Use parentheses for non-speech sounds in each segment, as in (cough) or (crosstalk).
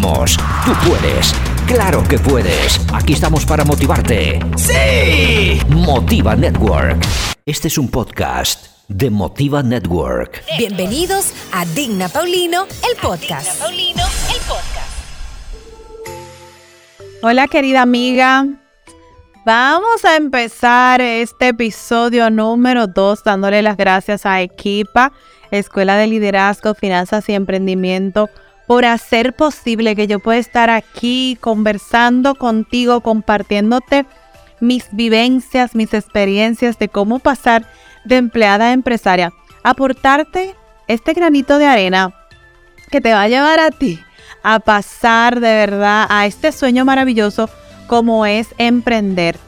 Vamos, tú puedes. Claro que puedes. Aquí estamos para motivarte. ¡Sí! Motiva Network. Este es un podcast de Motiva Network. Bienvenidos a Digna Paulino, el podcast. Paulino, el podcast. Hola querida amiga. Vamos a empezar este episodio número 2 dándole las gracias a Equipa, Escuela de Liderazgo, Finanzas y Emprendimiento, por hacer posible que yo pueda estar aquí conversando contigo, compartiéndote mis vivencias, mis experiencias de cómo pasar de empleada a empresaria, aportarte este granito de arena que te va a llevar a ti a pasar de verdad a este sueño maravilloso como es emprender.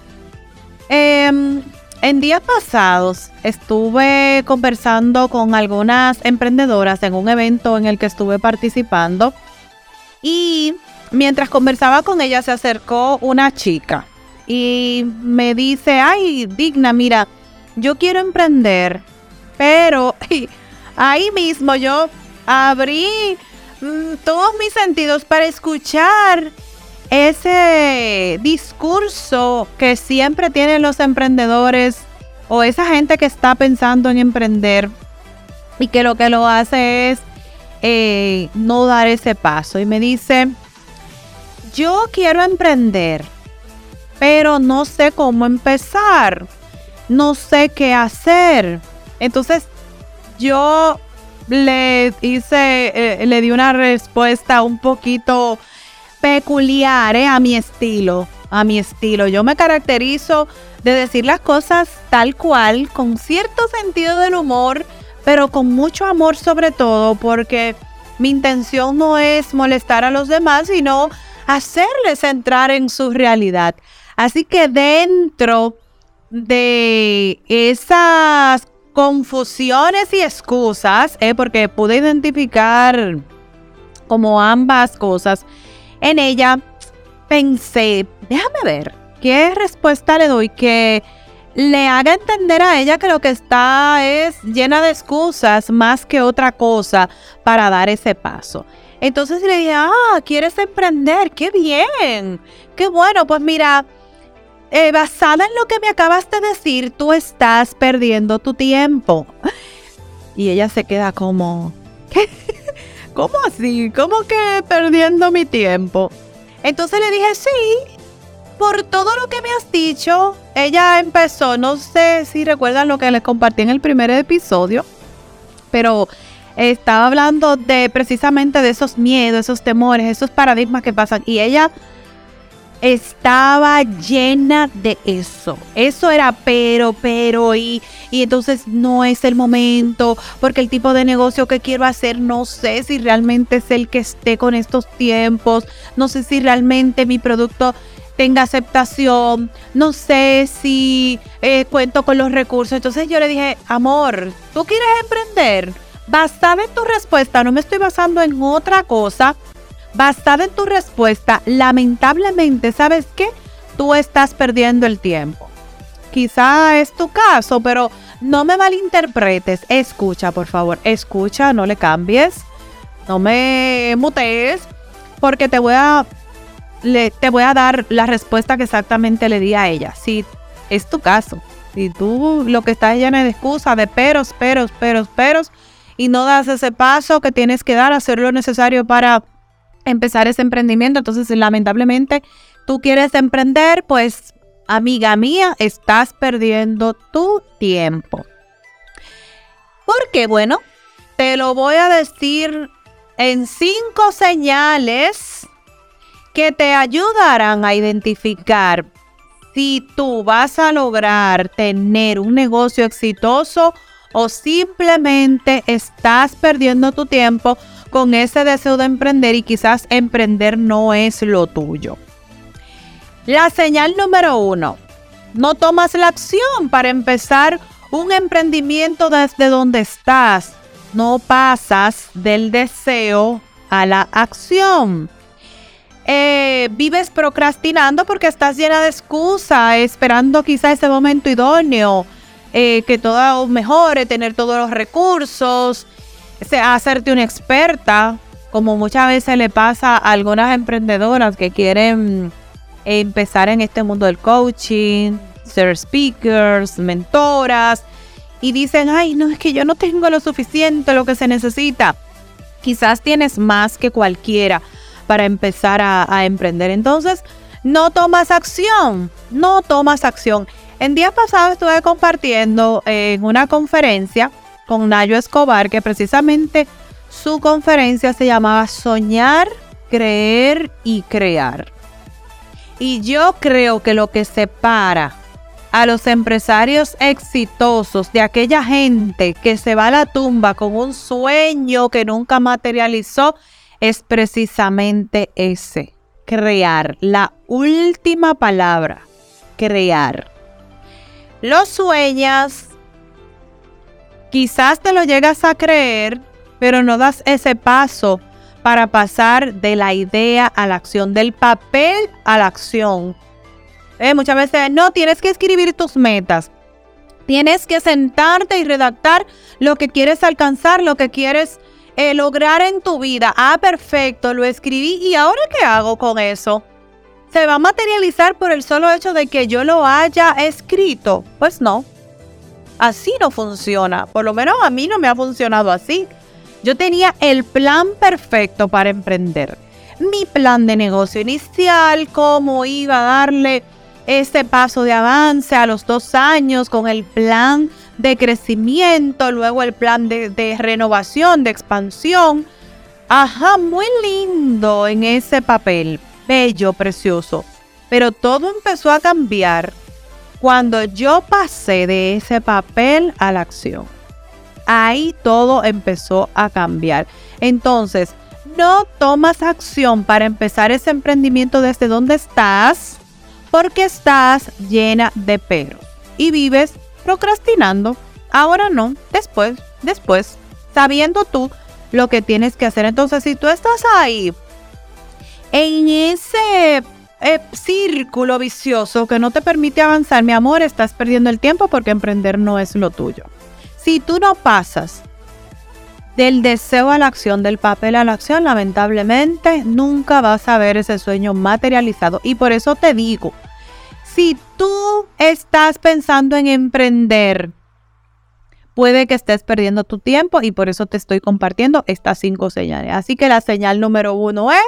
Em, en días pasados estuve conversando con algunas emprendedoras en un evento en el que estuve participando y mientras conversaba con ella se acercó una chica y me dice, ay, digna, mira, yo quiero emprender, pero (laughs) ahí mismo yo abrí mm, todos mis sentidos para escuchar ese discurso que siempre tienen los emprendedores o esa gente que está pensando en emprender y que lo que lo hace es eh, no dar ese paso. Y me dice, yo quiero emprender, pero no sé cómo empezar, no sé qué hacer. Entonces yo le hice, eh, le di una respuesta un poquito peculiar ¿eh? a mi estilo, a mi estilo. Yo me caracterizo de decir las cosas tal cual, con cierto sentido del humor, pero con mucho amor sobre todo, porque mi intención no es molestar a los demás, sino hacerles entrar en su realidad. Así que dentro de esas confusiones y excusas, ¿eh? porque pude identificar como ambas cosas, en ella pensé, déjame ver, ¿qué respuesta le doy que le haga entender a ella que lo que está es llena de excusas más que otra cosa para dar ese paso? Entonces le dije, ah, ¿quieres emprender? ¡Qué bien! ¡Qué bueno! Pues mira, eh, basada en lo que me acabas de decir, tú estás perdiendo tu tiempo. Y ella se queda como, (laughs) ¿qué? ¿Cómo así? ¿Cómo que perdiendo mi tiempo? Entonces le dije, sí, por todo lo que me has dicho, ella empezó, no sé si recuerdan lo que les compartí en el primer episodio, pero estaba hablando de precisamente de esos miedos, esos temores, esos paradigmas que pasan. Y ella estaba llena de eso. Eso era pero, pero y, y entonces no es el momento porque el tipo de negocio que quiero hacer no sé si realmente es el que esté con estos tiempos, no sé si realmente mi producto tenga aceptación, no sé si eh, cuento con los recursos. Entonces yo le dije, amor, ¿tú quieres emprender? Basada en tu respuesta, no me estoy basando en otra cosa basada en tu respuesta, lamentablemente, ¿sabes qué? Tú estás perdiendo el tiempo. Quizá es tu caso, pero no me malinterpretes. Escucha, por favor, escucha, no le cambies, no me mutees, porque te voy a, te voy a dar la respuesta que exactamente le di a ella. Si es tu caso, si tú lo que estás llena de excusas, de peros, peros, peros, peros, y no das ese paso que tienes que dar, hacer lo necesario para empezar ese emprendimiento. Entonces, lamentablemente, tú quieres emprender, pues, amiga mía, estás perdiendo tu tiempo. Porque, bueno, te lo voy a decir en cinco señales que te ayudarán a identificar si tú vas a lograr tener un negocio exitoso o simplemente estás perdiendo tu tiempo con ese deseo de emprender y quizás emprender no es lo tuyo. La señal número uno, no tomas la acción para empezar un emprendimiento desde donde estás. No pasas del deseo a la acción. Eh, vives procrastinando porque estás llena de excusa, esperando quizá ese momento idóneo, eh, que todo mejore, tener todos los recursos, hacerte una experta como muchas veces le pasa a algunas emprendedoras que quieren empezar en este mundo del coaching, ser speakers, mentoras, y dicen, ay, no, es que yo no tengo lo suficiente, lo que se necesita. Quizás tienes más que cualquiera para empezar a, emprender. Entonces, no tomas acción, no tomas acción. En día pasado estuve compartiendo en una conferencia con Nayo Escobar que precisamente su conferencia se llamaba Soñar, Creer y Crear. Y yo creo que lo que separa a los empresarios exitosos de aquella gente que se va a la tumba con un sueño que nunca materializó es precisamente ese, crear, la última palabra, crear. Lo sueñas, quizás te lo llegas a creer, pero no das ese paso para pasar de la idea a la acción, del papel a la acción. Eh, muchas veces no, tienes que escribir tus metas. Tienes que sentarte y redactar lo que quieres alcanzar, lo que quieres eh, lograr en tu vida. Ah, perfecto, lo escribí y ahora qué hago con eso? ¿Se va a materializar por el solo hecho de que yo lo haya escrito? Pues no. Así no funciona. Por lo menos a mí no me ha funcionado así. Yo tenía el plan perfecto para emprender. Mi plan de negocio inicial, cómo iba a darle ese paso de avance a los dos años con el plan de crecimiento, luego el plan de, renovación, de expansión. Ajá, muy lindo en ese papel, bello, precioso. Pero todo empezó a cambiar cuando yo pasé de ese papel a la acción ahí todo empezó a cambiar. Entonces, no tomas acción para empezar ese emprendimiento desde donde estás porque estás llena de peros y vives procrastinando. Ahora no, después, después, sabiendo tú lo que tienes que hacer. Entonces, si tú estás ahí en ese eh, círculo vicioso que no te permite avanzar, mi amor, estás perdiendo el tiempo porque emprender no es lo tuyo. Si tú no pasas del deseo a la acción, del papel a la acción, lamentablemente nunca vas a ver ese sueño materializado. Y por eso te digo, si tú estás pensando en emprender, puede que estés perdiendo tu tiempo y por eso te estoy compartiendo estas cinco señales. Así que la señal número uno es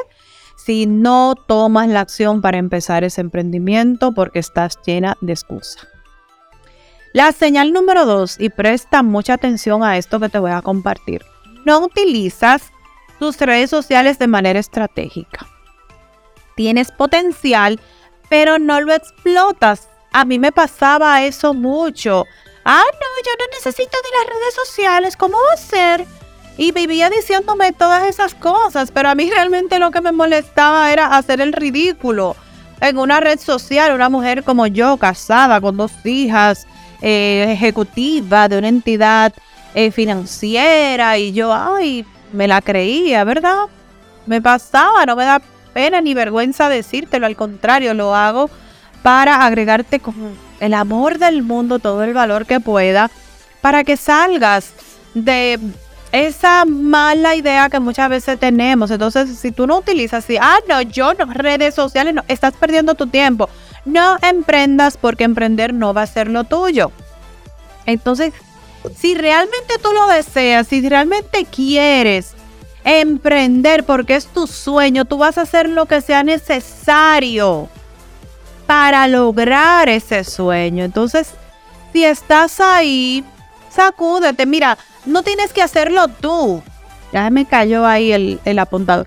si no tomas la acción para empezar ese emprendimiento porque estás llena de excusas. La señal número dos, y presta mucha atención a esto que te voy a compartir. No utilizas tus redes sociales de manera estratégica. Tienes potencial, pero no lo explotas. A mí me pasaba eso mucho. Ah, no, yo no necesito de las redes sociales. ¿Cómo va a ser? Y vivía diciéndome todas esas cosas, pero a mí realmente lo que me molestaba era hacer el ridículo. En una red social, una mujer como yo, casada, con dos hijas, eh, ejecutiva de una entidad eh, financiera y yo, ay, me la creía, ¿verdad? Me pasaba, no me da pena ni vergüenza decírtelo, al contrario, lo hago para agregarte con el amor del mundo, todo el valor que pueda, para que salgas de esa mala idea que muchas veces tenemos. Entonces, si tú no utilizas así, ah, no, yo no, redes sociales, no, estás perdiendo tu tiempo. No emprendas porque emprender no va a ser lo tuyo. Entonces, si realmente tú lo deseas, si realmente quieres emprender porque es tu sueño, tú vas a hacer lo que sea necesario para lograr ese sueño. Entonces, si estás ahí, sacúdete. Mira, no tienes que hacerlo tú. Ya me cayó ahí el, el apuntador.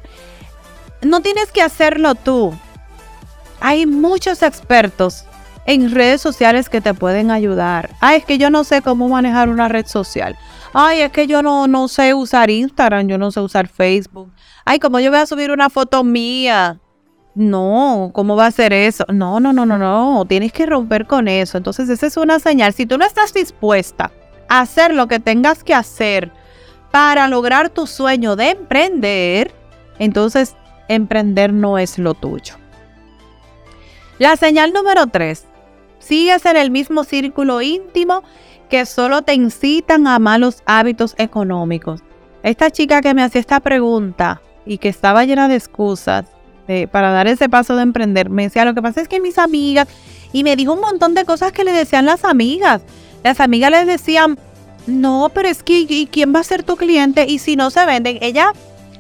No tienes que hacerlo tú. Hay muchos expertos en redes sociales que te pueden ayudar. Ay, es que yo no sé cómo manejar una red social. Ay, es que yo no, no sé usar Instagram, yo no sé usar Facebook. Ay, como yo voy a subir una foto mía. No, ¿cómo va a ser eso? No, no, no, no, no. Tienes que romper con eso. Entonces, esa es una señal. Si tú no estás dispuesta hacer lo que tengas que hacer para lograr tu sueño de emprender, entonces emprender no es lo tuyo. La señal número 3. Sigues en el mismo círculo íntimo que solo te incitan a malos hábitos económicos. Esta chica que me hacía esta pregunta y que estaba llena de excusas para dar ese paso de emprender, me decía, lo que pasa es que mis amigas, y me dijo un montón de cosas que le decían las amigas. Las amigas le decían, no, pero es que, ¿y quién va a ser tu cliente? Y si no se venden, ella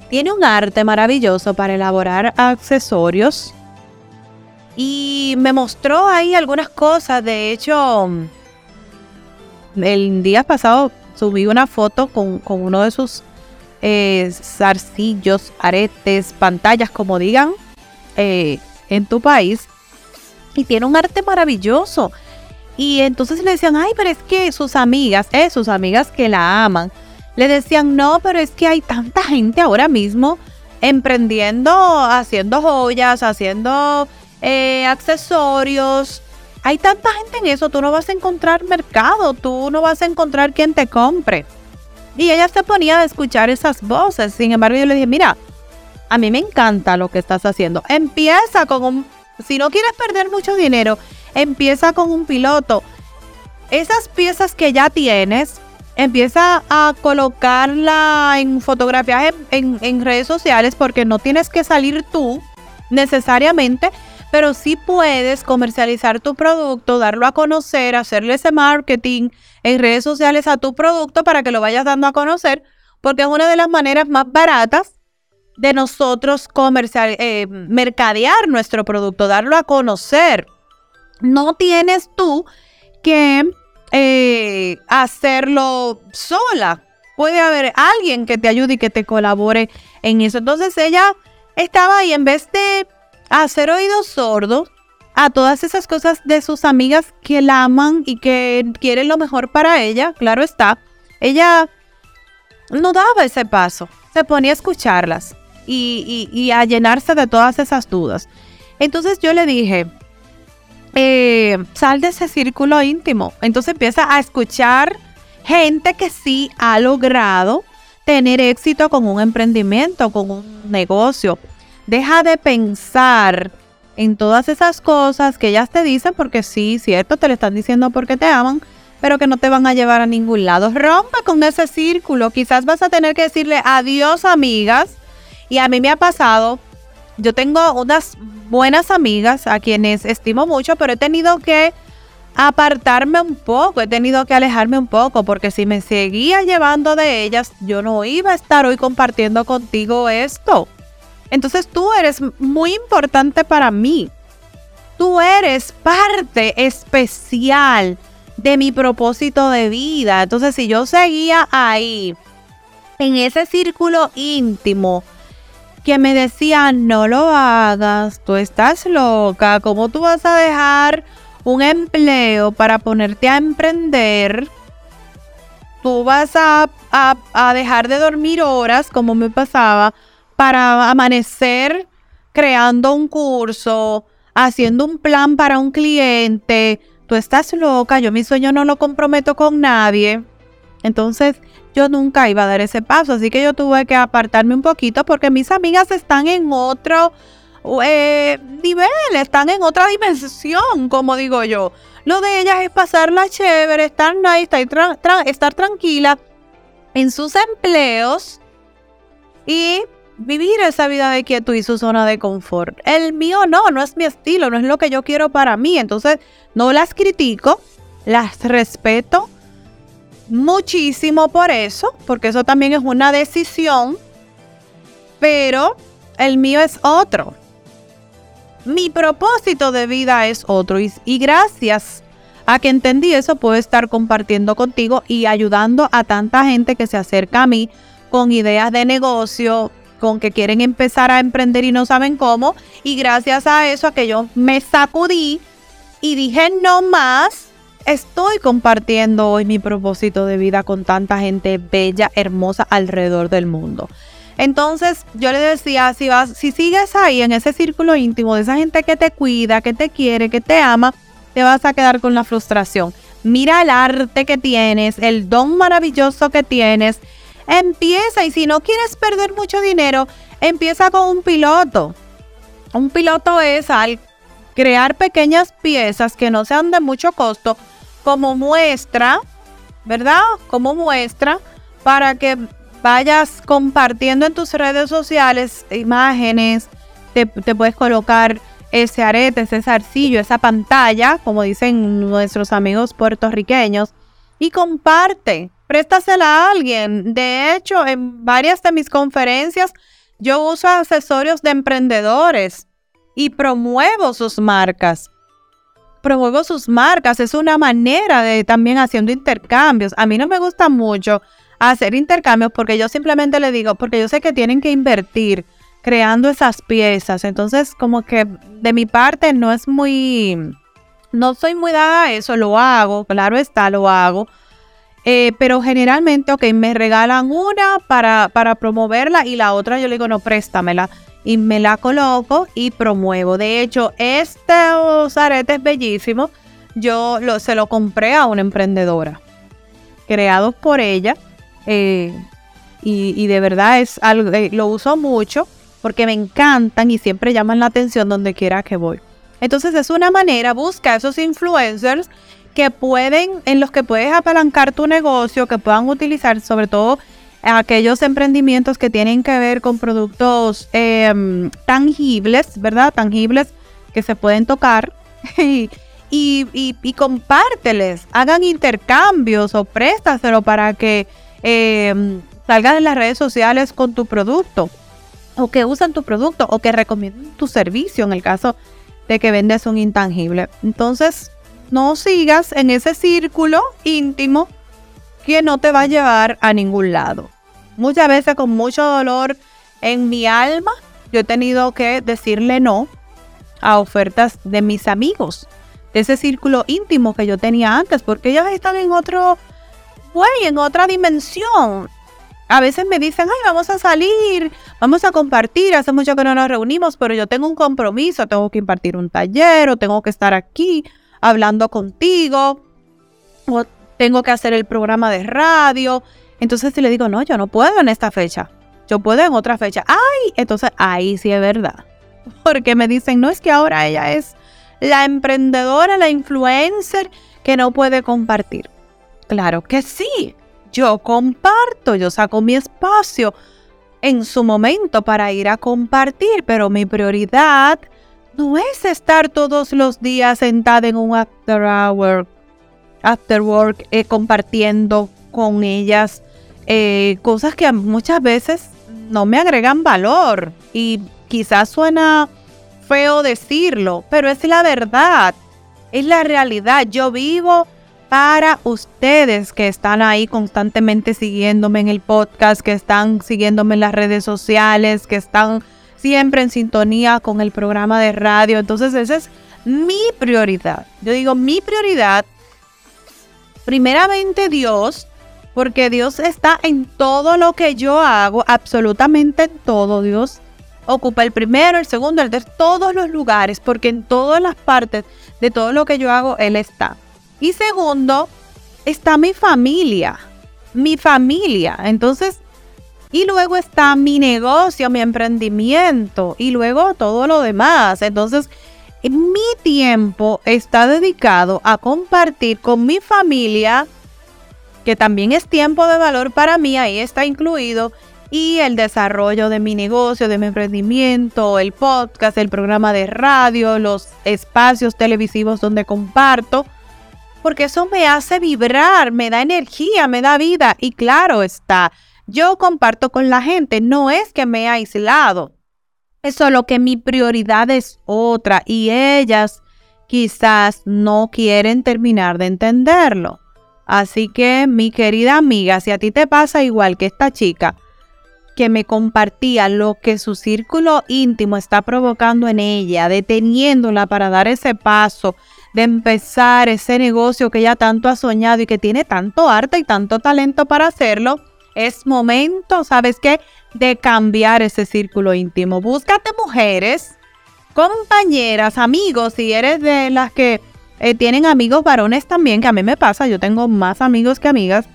tiene un arte maravilloso para elaborar accesorios. Y me mostró ahí algunas cosas. De hecho, el día pasado subí una foto con, uno de sus eh, zarcillos, aretes, pantallas, como digan, eh, en tu país. Y tiene un arte maravilloso. Y entonces le decían, ay, pero es que sus amigas, eh, sus amigas que la aman, le decían, no, pero es que hay tanta gente ahora mismo emprendiendo, haciendo joyas, haciendo eh, accesorios. Hay tanta gente en eso, tú no vas a encontrar mercado, tú no vas a encontrar quien te compre. Y ella se ponía a escuchar esas voces. Sin embargo, yo le dije, mira, a mí me encanta lo que estás haciendo. Empieza con un, si no quieres perder mucho dinero, empieza con un piloto. Esas piezas que ya tienes, empieza a colocarla en fotografías en, redes sociales porque no tienes que salir tú necesariamente, pero sí puedes comercializar tu producto, darlo a conocer, hacerle ese marketing en redes sociales a tu producto para que lo vayas dando a conocer, porque es una de las maneras más baratas de nosotros comercial, eh, mercadear nuestro producto, darlo a conocer. No tienes tú que eh, hacerlo sola. Puede haber alguien que te ayude y que te colabore en eso. Entonces ella estaba ahí en vez de hacer oídos sordos a todas esas cosas de sus amigas que la aman y que quieren lo mejor para ella, claro está, ella no daba ese paso, se ponía a escucharlas y, y a llenarse de todas esas dudas. Entonces yo le dije, eh, sal de ese círculo íntimo. Entonces empieza a escuchar gente que sí ha logrado tener éxito con un emprendimiento, con un negocio. Deja de pensar en todas esas cosas que ellas te dicen porque sí, cierto, te lo están diciendo porque te aman, pero que no te van a llevar a ningún lado. Rompe con ese círculo. Quizás vas a tener que decirle adiós, amigas. Y a mí me ha pasado yo tengo unas buenas amigas a quienes estimo mucho, pero he tenido que apartarme un poco, he tenido que alejarme un poco, porque si me seguía llevando de ellas, yo no iba a estar hoy compartiendo contigo esto. Entonces tú eres muy importante para mí. Tú eres parte especial de mi propósito de vida. Entonces si yo seguía ahí, en ese círculo íntimo, que me decía, no lo hagas, tú estás loca, ¿cómo tú vas a dejar un empleo para ponerte a emprender? Tú vas a, dejar de dormir horas, como me pasaba, para amanecer creando un curso, haciendo un plan para un cliente. Tú estás loca, yo mi sueño no lo comprometo con nadie. Entonces, yo nunca iba a dar ese paso, así que yo tuve que apartarme un poquito porque mis amigas están en otro eh, nivel, están en otra dimensión, como digo yo. Lo de ellas es pasarla chévere, estar nice, estar, estar tranquila en sus empleos y vivir esa vida de quietud y su zona de confort. El mío no, no es mi estilo, no es lo que yo quiero para mí. Entonces, no las critico, las respeto muchísimo por eso, porque eso también es una decisión, pero el mío es otro. Mi propósito de vida es otro y, gracias a que entendí eso puedo estar compartiendo contigo y ayudando a tanta gente que se acerca a mí con ideas de negocio, con que quieren empezar a emprender y no saben cómo. Y gracias a eso, a que yo me sacudí y dije no más, Estoy compartiendo hoy mi propósito de vida con tanta gente bella, hermosa alrededor del mundo. Entonces yo le decía, si, vas, si sigues ahí en ese círculo íntimo de esa gente que te cuida, que te quiere, que te ama, te vas a quedar con la frustración. Mira el arte que tienes, el don maravilloso que tienes. Empieza y si no quieres perder mucho dinero, empieza con un piloto. Un piloto es al crear pequeñas piezas que no sean de mucho costo, como muestra, ¿verdad? Como muestra para que vayas compartiendo en tus redes sociales imágenes, te, puedes colocar ese arete, ese zarcillo, esa pantalla, como dicen nuestros amigos puertorriqueños, y comparte, préstasela a alguien. De hecho, en varias de mis conferencias yo uso accesorios de emprendedores y promuevo sus marcas. Promuevo sus marcas, es una manera de también haciendo intercambios. A mí no me gusta mucho hacer intercambios porque yo simplemente le digo, porque yo sé que tienen que invertir creando esas piezas. Entonces, como que de mi parte no es muy, no soy muy dada a eso, lo hago, claro está, lo hago. Eh, pero generalmente, ok, me regalan una para, para promoverla y la otra yo le digo, no, préstamela. Y me la coloco y promuevo. De hecho, estos aretes bellísimos, yo lo, se lo compré a una emprendedora, creados por ella. Eh, y, de verdad es algo, eh, lo uso mucho porque me encantan y siempre llaman la atención donde quiera que voy. Entonces es una manera, busca esos influencers que pueden, en los que puedes apalancar tu negocio, que puedan utilizar sobre todo aquellos emprendimientos que tienen que ver con productos em, tangibles, ¿verdad? Tangibles que se pueden tocar. (laughs) y, y, compárteles, hagan intercambios o préstaselo para que em, salgan en las redes sociales con tu producto o que usan tu producto o que recomienden tu servicio en el caso de que vendes un intangible. Entonces, no sigas en ese círculo íntimo que no te va a llevar a ningún lado. Muchas veces con mucho dolor en mi alma, yo he tenido que decirle no a ofertas de mis amigos, de ese círculo íntimo que yo tenía antes, porque ellos están en otro, güey, en otra dimensión. A veces me dicen, ay, vamos a salir, vamos a compartir, hace mucho que no nos reunimos, pero yo tengo un compromiso, tengo que impartir un taller o tengo que estar aquí hablando contigo o tengo que hacer el programa de radio. Entonces si le digo, no, yo no puedo en esta fecha, yo puedo en otra fecha. Ay, entonces ahí sí es verdad. Porque me dicen, no es que ahora ella es la emprendedora, la influencer que no puede compartir. Claro que sí yo comparto, yo saco mi espacio en su momento para ir a compartir, pero mi prioridad no es estar todos los días sentada en un after hour, after work, eh, compartiendo con ellas eh, cosas que muchas veces no me agregan valor y quizás suena feo decirlo, pero es la verdad, es la realidad. Yo vivo para ustedes que están ahí constantemente siguiéndome en el podcast, que están siguiéndome en las redes sociales, que están siempre en sintonía con el programa de radio. Entonces esa es mi prioridad. Yo digo mi prioridad, primeramente Dios, porque Dios está en todo lo que yo hago, absolutamente en todo. Dios ocupa el primero, el segundo, el tercero, todos los lugares, porque en todas las partes de todo lo que yo hago, Él está. Y segundo, está mi familia, mi familia. Entonces, y luego está mi negocio, mi emprendimiento y luego todo lo demás. Entonces, mi tiempo está dedicado a compartir con mi familia, que también es tiempo de valor para mí, ahí está incluido, y el desarrollo de mi negocio, de mi emprendimiento, el podcast, el programa de radio, los espacios televisivos donde comparto porque eso me hace vibrar, me da energía, me da vida. Y claro está, yo comparto con la gente, no es que me he aislado, es solo que mi prioridad es otra y ellas quizás no quieren terminar de entenderlo. Así que mi querida amiga, si a ti te pasa igual que esta chica, que me compartía lo que su círculo íntimo está provocando en ella, deteniéndola para dar ese paso de empezar ese negocio que ella tanto ha soñado y que tiene tanto arte y tanto talento para hacerlo, es momento, ¿sabes qué? De cambiar ese círculo íntimo. Búscate mujeres, compañeras, amigos, si eres de las que eh, tienen amigos varones también, que a mí me pasa, yo tengo más amigos que amigas.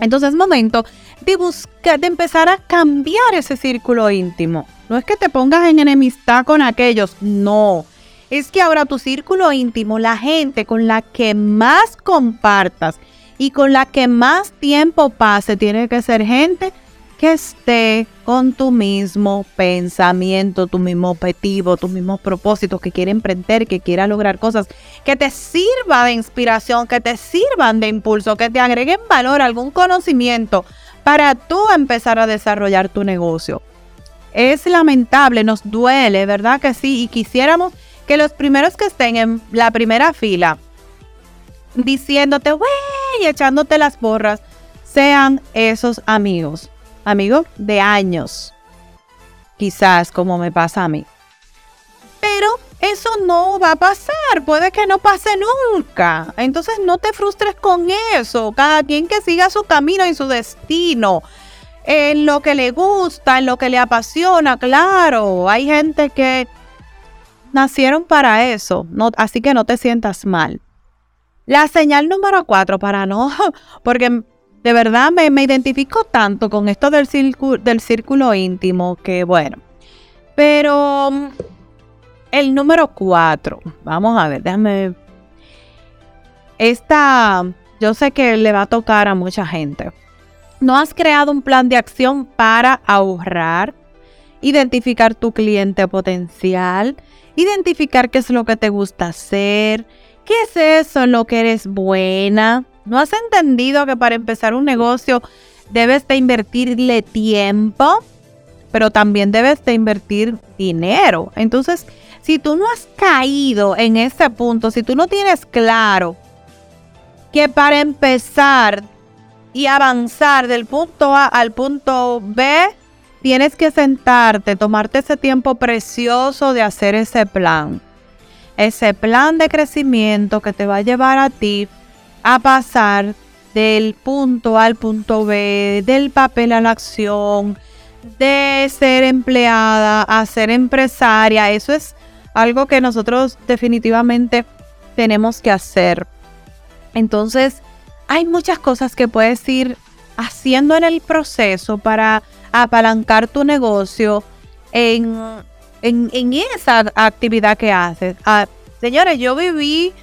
Entonces es momento de buscar, de empezar a cambiar ese círculo íntimo. No es que te pongas en enemistad con aquellos, no es que ahora tu círculo íntimo, la gente con la que más compartas y con la que más tiempo pase, tiene que ser gente que esté con tu mismo pensamiento, tu mismo objetivo, tus mismos propósitos, que quiere emprender, que quiera lograr cosas, que te sirva de inspiración, que te sirvan de impulso, que te agreguen valor, algún conocimiento para tú empezar a desarrollar tu negocio. Es lamentable, nos duele, ¿verdad que sí? Y quisiéramos que los primeros que estén en la primera fila diciéndote, wey, echándote las borras, sean esos amigos amigos de años. Quizás como me pasa a mí. Pero eso no va a pasar, puede que no pase nunca. Entonces no te frustres con eso. Cada quien que siga su camino y su destino. En lo que le gusta, en lo que le apasiona, claro. Hay gente que nacieron para eso, no, así que no te sientas mal. La señal número cuatro, para no, (laughs) porque de verdad me, identifico tanto con esto del, círculo, del círculo íntimo que bueno. Pero mm, el número cuatro, vamos a ver, déjame. Esta, yo sé que le va a tocar a mucha gente. ¿No has creado un plan de acción para ahorrar? Identificar tu cliente potencial, identificar qué es lo que te gusta hacer, qué es eso en lo que eres buena, ¿No has entendido que para empezar un negocio debes de invertirle tiempo, pero también debes de invertir dinero? Entonces, si tú no has caído en ese punto, si tú no tienes claro que para empezar y avanzar del punto A al punto B, tienes que sentarte, tomarte ese tiempo precioso de hacer ese plan. Ese plan de crecimiento que te va a llevar a ti a pasar del punto al punto B, del papel a la acción, de ser empleada a ser empresaria. Eso es algo que nosotros definitivamente tenemos que hacer. Entonces, hay muchas cosas que puedes ir haciendo en el proceso para apalancar tu negocio en, en, esa actividad que haces. Ah, señores, yo viví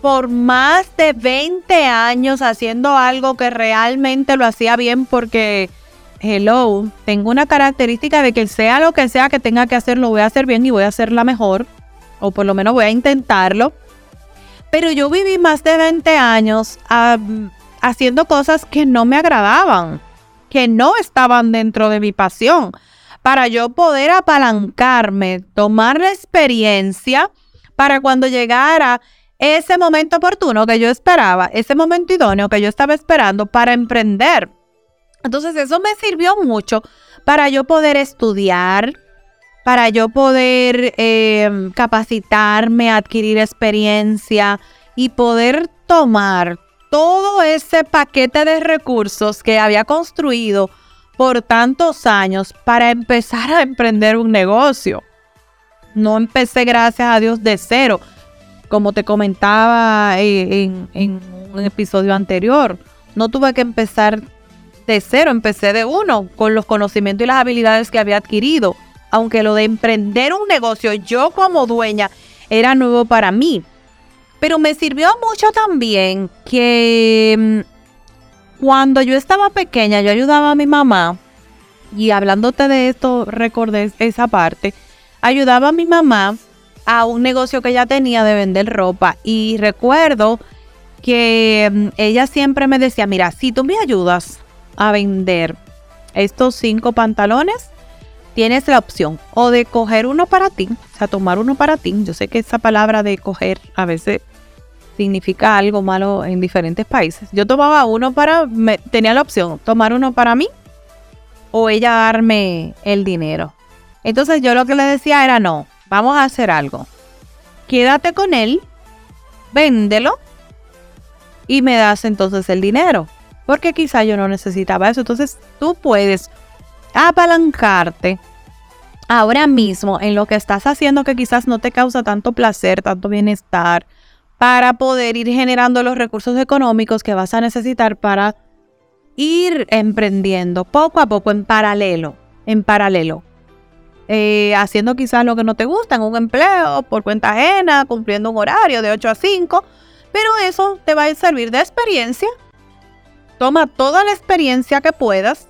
por más de 20 años haciendo algo que realmente lo hacía bien porque, hello, tengo una característica de que sea lo que sea que tenga que hacer, lo voy a hacer bien y voy a hacerla mejor, o por lo menos voy a intentarlo. Pero yo viví más de 20 años haciendo cosas que no me agradaban, que no estaban dentro de mi pasión, para yo poder apalancarme, tomar la experiencia para cuando llegara ese momento oportuno que yo esperaba, ese momento idóneo que yo estaba esperando para emprender. Entonces eso me sirvió mucho para yo poder estudiar, para yo poder em, capacitarme, adquirir experiencia y poder tomar todo ese paquete de recursos que había construido por tantos años para empezar a emprender un negocio. No empecé, gracias a Dios, de cero como te comentaba en, un episodio anterior, no tuve que empezar de cero, empecé de uno, con los conocimientos y las habilidades que había adquirido. Aunque lo de emprender un negocio yo como dueña era nuevo para mí. Pero me sirvió mucho también que mm, cuando yo estaba pequeña yo ayudaba a mi mamá y hablándote de esto recordé esa parte, ayudaba a mi mamá a un negocio que ella tenía de vender ropa y recuerdo que mm, ella siempre me decía, mira, si tú me ayudas a vender estos cinco pantalones, tienes la opción o de coger uno para ti, o sea, tomar uno para ti. Yo sé que esa palabra de coger a veces significa algo malo en diferentes países. Yo tomaba uno para, me, tenía la opción, tomar uno para mí o ella darme el dinero. Entonces yo lo que le decía era no, vamos a hacer algo. Quédate con él, véndelo y me das entonces el dinero. Porque quizá yo no necesitaba eso. Entonces tú puedes apalancarte ahora mismo en lo que estás haciendo que quizás no te causa tanto placer, tanto bienestar, para poder ir generando los recursos económicos que vas a necesitar para ir emprendiendo poco a poco en paralelo, en paralelo. Eh, haciendo quizás lo que no te gusta en un empleo, por cuenta ajena, cumpliendo un horario de 8 a 5, pero eso te va a servir de experiencia. Toma toda la experiencia que puedas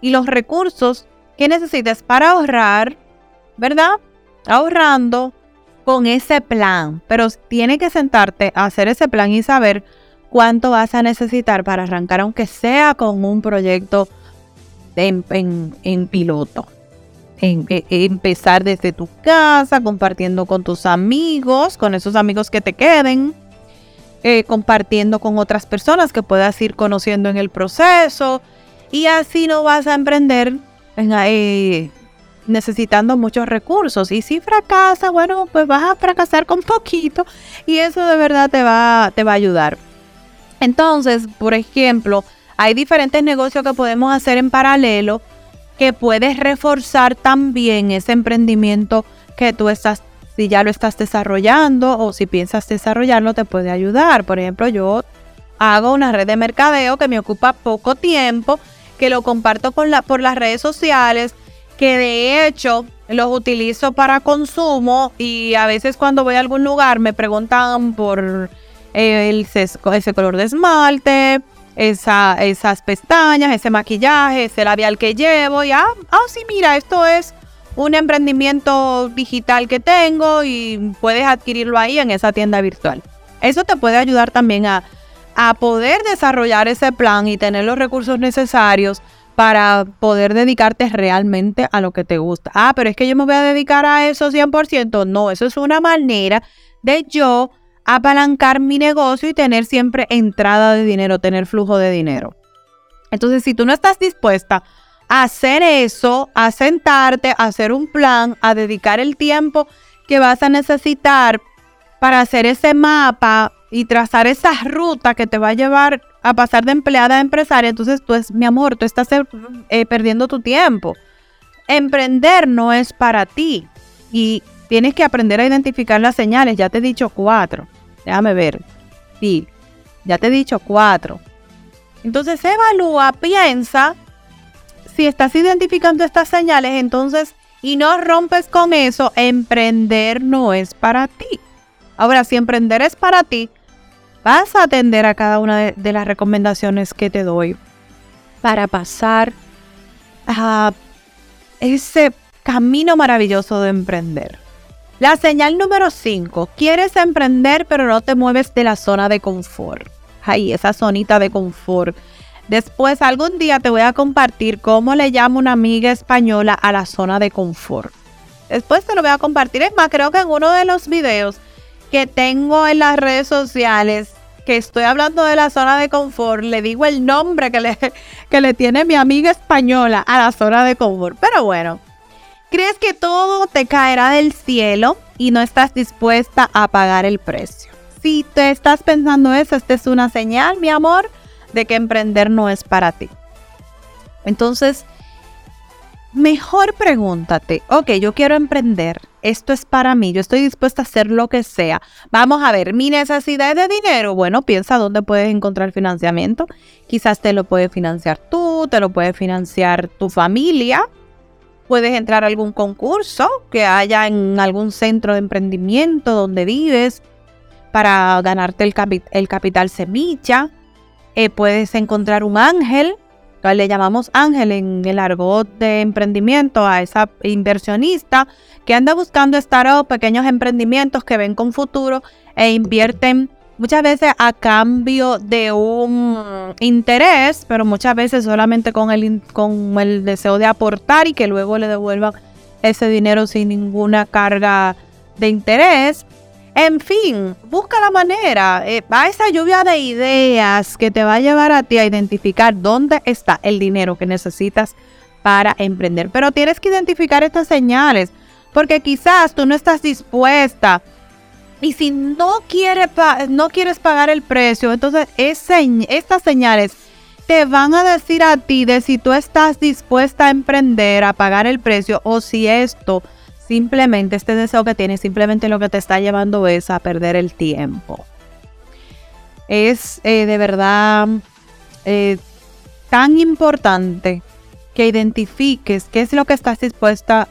y los recursos que necesites para ahorrar, ¿verdad? Ahorrando con ese plan. Pero tienes que sentarte a hacer ese plan y saber cuánto vas a necesitar para arrancar, aunque sea con un proyecto en, piloto. En, e, empezar desde tu casa, compartiendo con tus amigos, con esos amigos que te queden, eh, compartiendo con otras personas que puedas ir conociendo en el proceso. Y así no vas a emprender eh, necesitando muchos recursos. Y si fracasa, bueno, pues vas a fracasar con poquito y eso de verdad te va, te va a ayudar. Entonces, por ejemplo, hay diferentes negocios que podemos hacer en paralelo que puedes reforzar también ese emprendimiento que tú estás, si ya lo estás desarrollando o si piensas desarrollarlo, te puede ayudar. Por ejemplo, yo hago una red de mercadeo que me ocupa poco tiempo, que lo comparto por, la, por las redes sociales, que de hecho los utilizo para consumo y a veces cuando voy a algún lugar me preguntan por eh, el, ese color de esmalte, esa, esas pestañas, ese maquillaje, ese labial que llevo. Y ah, ah, sí, mira, esto es un emprendimiento digital que tengo y puedes adquirirlo ahí en esa tienda virtual. Eso te puede ayudar también a, a poder desarrollar ese plan y tener los recursos necesarios para poder dedicarte realmente a lo que te gusta. Ah, pero es que yo me voy a dedicar a eso 100%. No, eso es una manera de yo apalancar mi negocio y tener siempre entrada de dinero, tener flujo de dinero. Entonces, si tú no estás dispuesta a hacer eso, a sentarte, a hacer un plan, a dedicar el tiempo que vas a necesitar para hacer ese mapa y trazar esa ruta que te va a llevar a pasar de empleada a empresaria, entonces tú mi amor, tú estás eh, perdiendo tu tiempo. Emprender no es para ti y tienes que aprender a identificar las señales, ya te he dicho cuatro. Déjame ver. Sí, ya te he dicho cuatro. Entonces evalúa, piensa si estás identificando estas señales, entonces, y no rompes con eso, emprender no es para ti. Ahora, si emprender es para ti, vas a atender a cada una de, de las recomendaciones que te doy para pasar a ese camino maravilloso de emprender. La señal número 5. Quieres emprender pero no te mueves de la zona de confort. Ahí, esa zonita de confort. Después algún día te voy a compartir cómo le llama una amiga española a la zona de confort. Después te lo voy a compartir. Es más, creo que en uno de los videos que tengo en las redes sociales que estoy hablando de la zona de confort, le digo el nombre que le, (laughs) que le tiene mi amiga española a la zona de confort. Pero bueno, ¿Crees que todo te caerá del cielo y no estás dispuesta a pagar el precio? Si te estás pensando eso, esta es una señal, mi amor, de que emprender no es para ti. Entonces, mejor pregúntate, ok, yo quiero emprender, esto es para mí, yo estoy dispuesta a hacer lo que sea. Vamos a ver, mi necesidad de dinero, bueno, piensa dónde puedes encontrar financiamiento. Quizás te lo puede financiar tú, te lo puede financiar tu familia, Puedes entrar a algún concurso que haya en algún centro de emprendimiento donde vives para ganarte el, el capital semilla. Eh, puedes encontrar un ángel, le llamamos ángel en el argot de emprendimiento a esa inversionista que anda buscando startups, pequeños emprendimientos que ven con futuro e invierten muchas veces a cambio de un interés, pero muchas veces solamente con el, con el deseo de aportar y que luego le devuelvan ese dinero sin ninguna carga de interés. En fin, busca la manera, eh, va esa lluvia de ideas que te va a llevar a ti a identificar dónde está el dinero que necesitas para emprender. Pero tienes que identificar estas señales, porque quizás tú no estás dispuesta y si no, quiere no quieres pagar el precio, entonces estas señales te van a decir a ti de si tú estás dispuesta a emprender, a pagar el precio o si esto simplemente, este deseo que tienes, simplemente lo que te está llevando es a perder el tiempo. Es eh, de verdad eh, tan importante que identifiques qué es lo que estás dispuesta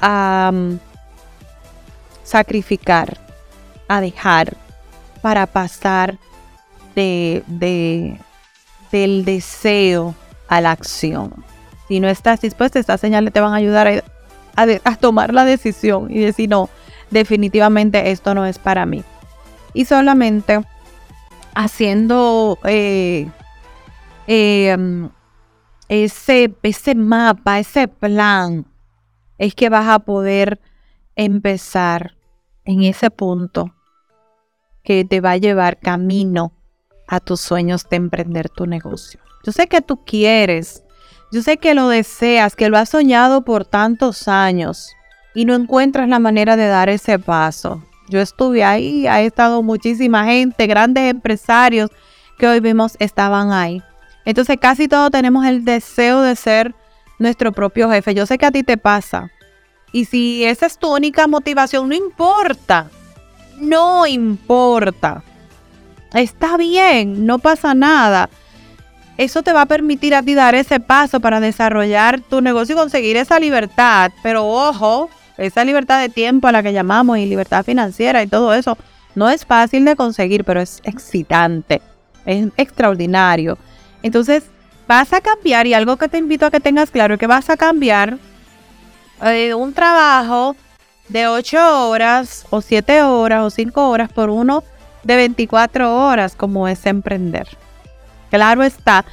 a mm, sacrificar a dejar para pasar de, del deseo a la acción. Si no estás dispuesta, estas señales te van a ayudar a, a tomar la decisión y decir, no, definitivamente esto no es para mí. Y solamente haciendo eh, em, ese, ese mapa, ese plan, es que vas a poder empezar en ese punto que te va a llevar camino a tus sueños de emprender tu negocio. Yo sé que tú quieres, yo sé que lo deseas, que lo has soñado por tantos años y no encuentras la manera de dar ese paso. Yo estuve ahí, ha estado muchísima gente, grandes empresarios que hoy vimos estaban ahí. Entonces casi todos tenemos el deseo de ser nuestro propio jefe. Yo sé que a ti te pasa. Y si esa es tu única motivación, no importa. No importa. Está bien, no pasa nada. Eso te va a permitir a ti dar ese paso para desarrollar tu negocio y conseguir esa libertad. Pero ojo, esa libertad de tiempo a la que llamamos y libertad financiera y todo eso, no es fácil de conseguir, pero es excitante, es extraordinario. Entonces, vas a cambiar y algo que te invito a que tengas claro es que vas a cambiar eh, un trabajo de 8 horas o 7 horas o 5 horas por uno de 24 horas como es emprender. Claro está,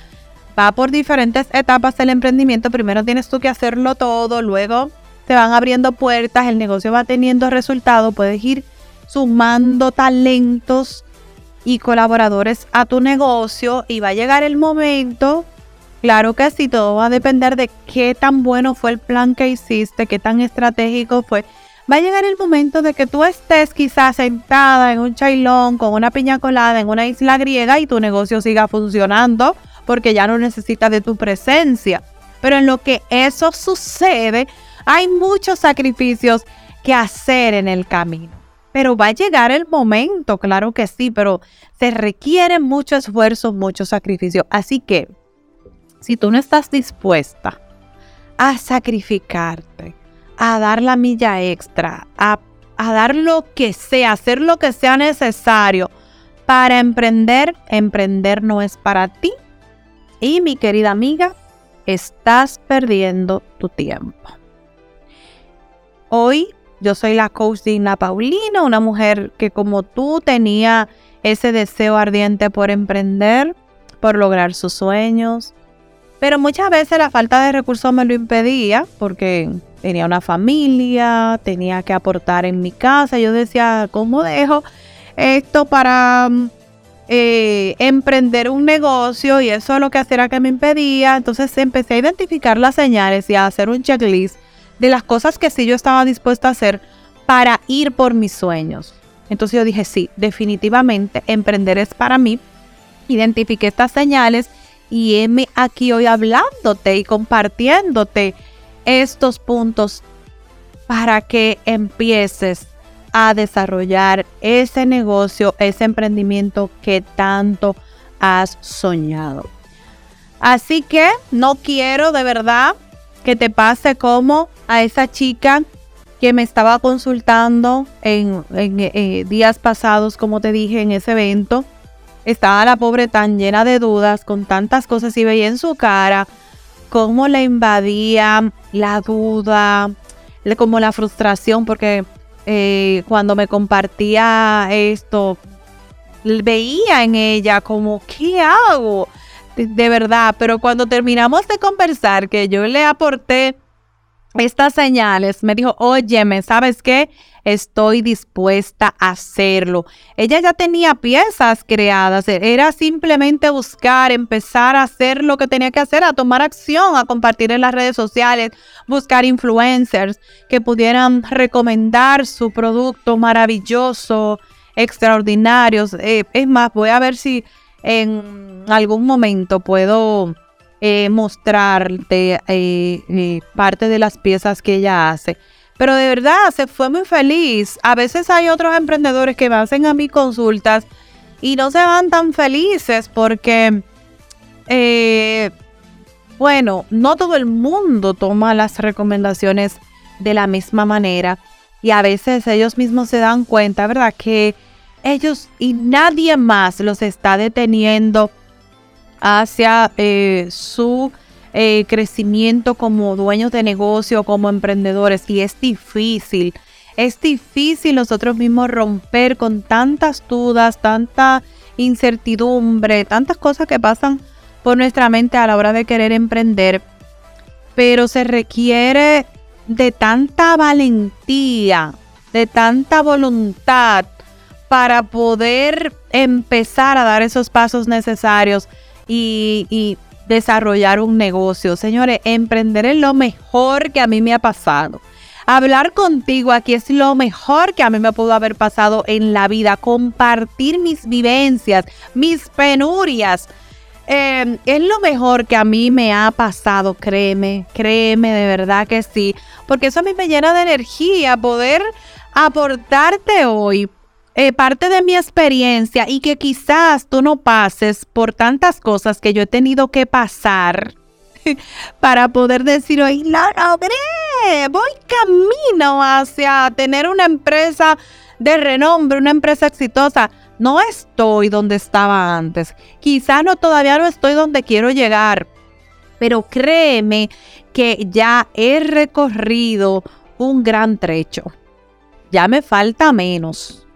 va por diferentes etapas del emprendimiento. Primero tienes tú que hacerlo todo, luego te van abriendo puertas, el negocio va teniendo resultados, puedes ir sumando talentos y colaboradores a tu negocio y va a llegar el momento, claro que sí, todo va a depender de qué tan bueno fue el plan que hiciste, qué tan estratégico fue. Va a llegar el momento de que tú estés quizás sentada en un chailón con una piña colada en una isla griega y tu negocio siga funcionando porque ya no necesita de tu presencia. Pero en lo que eso sucede, hay muchos sacrificios que hacer en el camino. Pero va a llegar el momento, claro que sí, pero se requiere mucho esfuerzo, mucho sacrificio. Así que, si tú no estás dispuesta a sacrificarte, a dar la milla extra, a, a dar lo que sea, hacer lo que sea necesario para emprender, emprender no es para ti. Y mi querida amiga, estás perdiendo tu tiempo. Hoy yo soy la coach Dina Paulina, una mujer que como tú tenía ese deseo ardiente por emprender, por lograr sus sueños. Pero muchas veces la falta de recursos me lo impedía porque tenía una familia, tenía que aportar en mi casa. Yo decía, ¿cómo dejo esto para eh, emprender un negocio? Y eso es lo que hacía que me impedía. Entonces empecé a identificar las señales y a hacer un checklist de las cosas que sí yo estaba dispuesta a hacer para ir por mis sueños. Entonces yo dije, sí, definitivamente emprender es para mí. Identifiqué estas señales y heme aquí hoy hablándote y compartiéndote estos puntos para que empieces a desarrollar ese negocio, ese emprendimiento que tanto has soñado. Así que no quiero de verdad que te pase como a esa chica que me estaba consultando en, eh, días pasados, como te dije, en ese evento. Estaba la pobre tan llena de dudas, con tantas cosas y veía en su cara cómo le invadía la duda, como la frustración, porque eh, cuando me compartía esto, veía en ella como, ¿qué hago? de verdad, pero cuando terminamos de conversar, que yo le aporté estas señales, me dijo, óyeme, ¿sabes qué? Estoy dispuesta a hacerlo. Ella ya tenía piezas creadas, era simplemente buscar, empezar a hacer lo que tenía que hacer, a tomar acción, a compartir en las redes sociales, buscar influencers que pudieran recomendar su producto maravilloso, extraordinario. Eh, es más, voy a ver si en algún momento puedo eh, mostrarte eh, eh, parte de las piezas que ella hace. Pero de verdad, se fue muy feliz. A veces hay otros emprendedores que me hacen a mí consultas y no se van tan felices porque, bueno, no todo el mundo toma las recomendaciones de la misma manera y a veces ellos mismos se dan cuenta, ¿verdad? Que ellos y nadie más los está deteniendo hacia eh, su eh, crecimiento como dueños de negocio, como emprendedores, y es difícil. Es difícil nosotros mismos romper con tantas dudas, tanta incertidumbre, tantas cosas que pasan por nuestra mente a la hora de querer emprender, pero se requiere de tanta valentía, de tanta voluntad para poder empezar a dar esos pasos necesarios y, desarrollar un negocio. Señores, emprender es lo mejor que a mí me ha pasado. Hablar contigo aquí es lo mejor que a mí me pudo haber pasado en la vida. Compartir mis vivencias, mis penurias. Eh, es lo mejor que a mí me ha pasado, créeme, créeme, de verdad que sí. Porque eso a mí me llena de energía poder aportarte hoy eh, parte de mi experiencia y que quizás tú no pases por tantas cosas que yo he tenido que pasar (laughs) para poder decir hoy, lo logré, voy camino hacia tener una empresa de renombre, una empresa exitosa. No estoy donde estaba antes. Quizás no todavía no estoy donde quiero llegar. Pero créeme que ya he recorrido un gran trecho. Ya me falta menos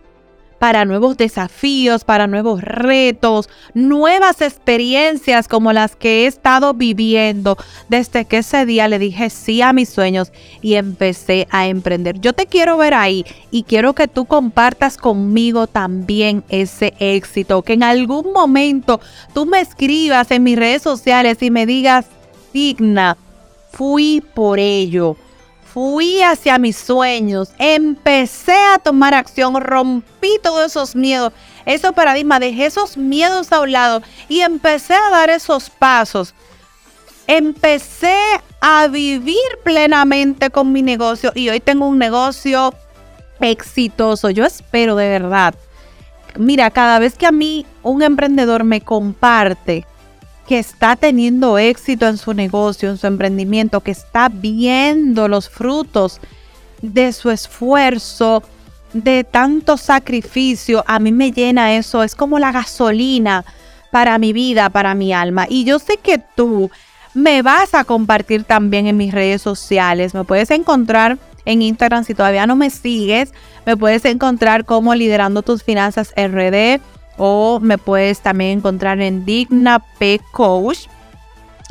para nuevos desafíos, para nuevos retos, nuevas experiencias como las que he estado viviendo. Desde que ese día le dije sí a mis sueños y empecé a emprender. Yo te quiero ver ahí y quiero que tú compartas conmigo también ese éxito, que en algún momento tú me escribas en mis redes sociales y me digas, digna, fui por ello fui hacia mis sueños, empecé a tomar acción, rompí todos esos miedos, esos paradigmas, dejé esos miedos a un lado y empecé a dar esos pasos. Empecé a vivir plenamente con mi negocio y hoy tengo un negocio exitoso. Yo espero de verdad. Mira, cada vez que a mí un emprendedor me comparte que está teniendo éxito en su negocio, en su emprendimiento, que está viendo los frutos de su esfuerzo, de tanto sacrificio, a mí me llena eso, es como la gasolina para mi vida, para mi alma. Y yo sé que tú me vas a compartir también en mis redes sociales, me puedes encontrar en Instagram si todavía no me sigues, me puedes encontrar como liderando tus finanzas RD o me puedes también encontrar en Digna P Coach,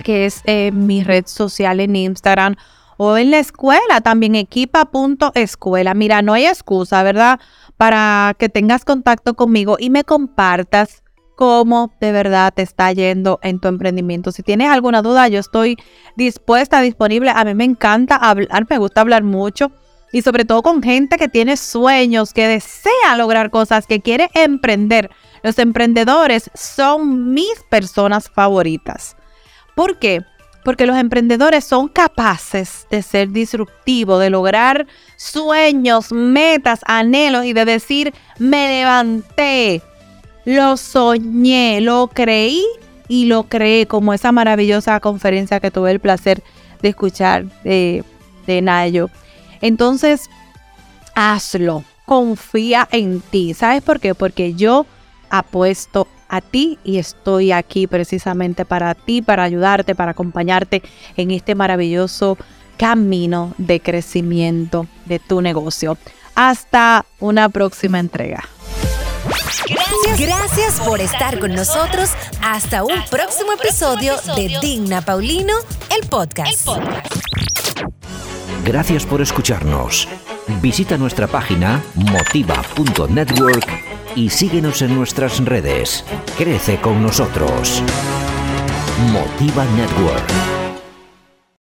que es eh, mi red social en Instagram. O en la escuela también, equipa.escuela. Mira, no hay excusa, ¿verdad? Para que tengas contacto conmigo y me compartas cómo de verdad te está yendo en tu emprendimiento. Si tienes alguna duda, yo estoy dispuesta, disponible. A mí me encanta hablar, me gusta hablar mucho y sobre todo con gente que tiene sueños, que desea lograr cosas, que quiere emprender. Los emprendedores son mis personas favoritas. ¿Por qué? Porque los emprendedores son capaces de ser disruptivos, de lograr sueños, metas, anhelos y de decir, me levanté, lo soñé, lo creí y lo creé, como esa maravillosa conferencia que tuve el placer de escuchar de, de Nayo. Entonces, hazlo, confía en ti. ¿Sabes por qué? Porque yo apuesto a ti y estoy aquí precisamente para ti, para ayudarte, para acompañarte en este maravilloso camino de crecimiento de tu negocio. Hasta una próxima entrega. Gracias, gracias por estar con nosotros. Hasta un próximo episodio de Digna Paulino, el podcast. Gracias por escucharnos. Visita nuestra página motiva.network y síguenos en nuestras redes. Crece con nosotros. Motiva Network.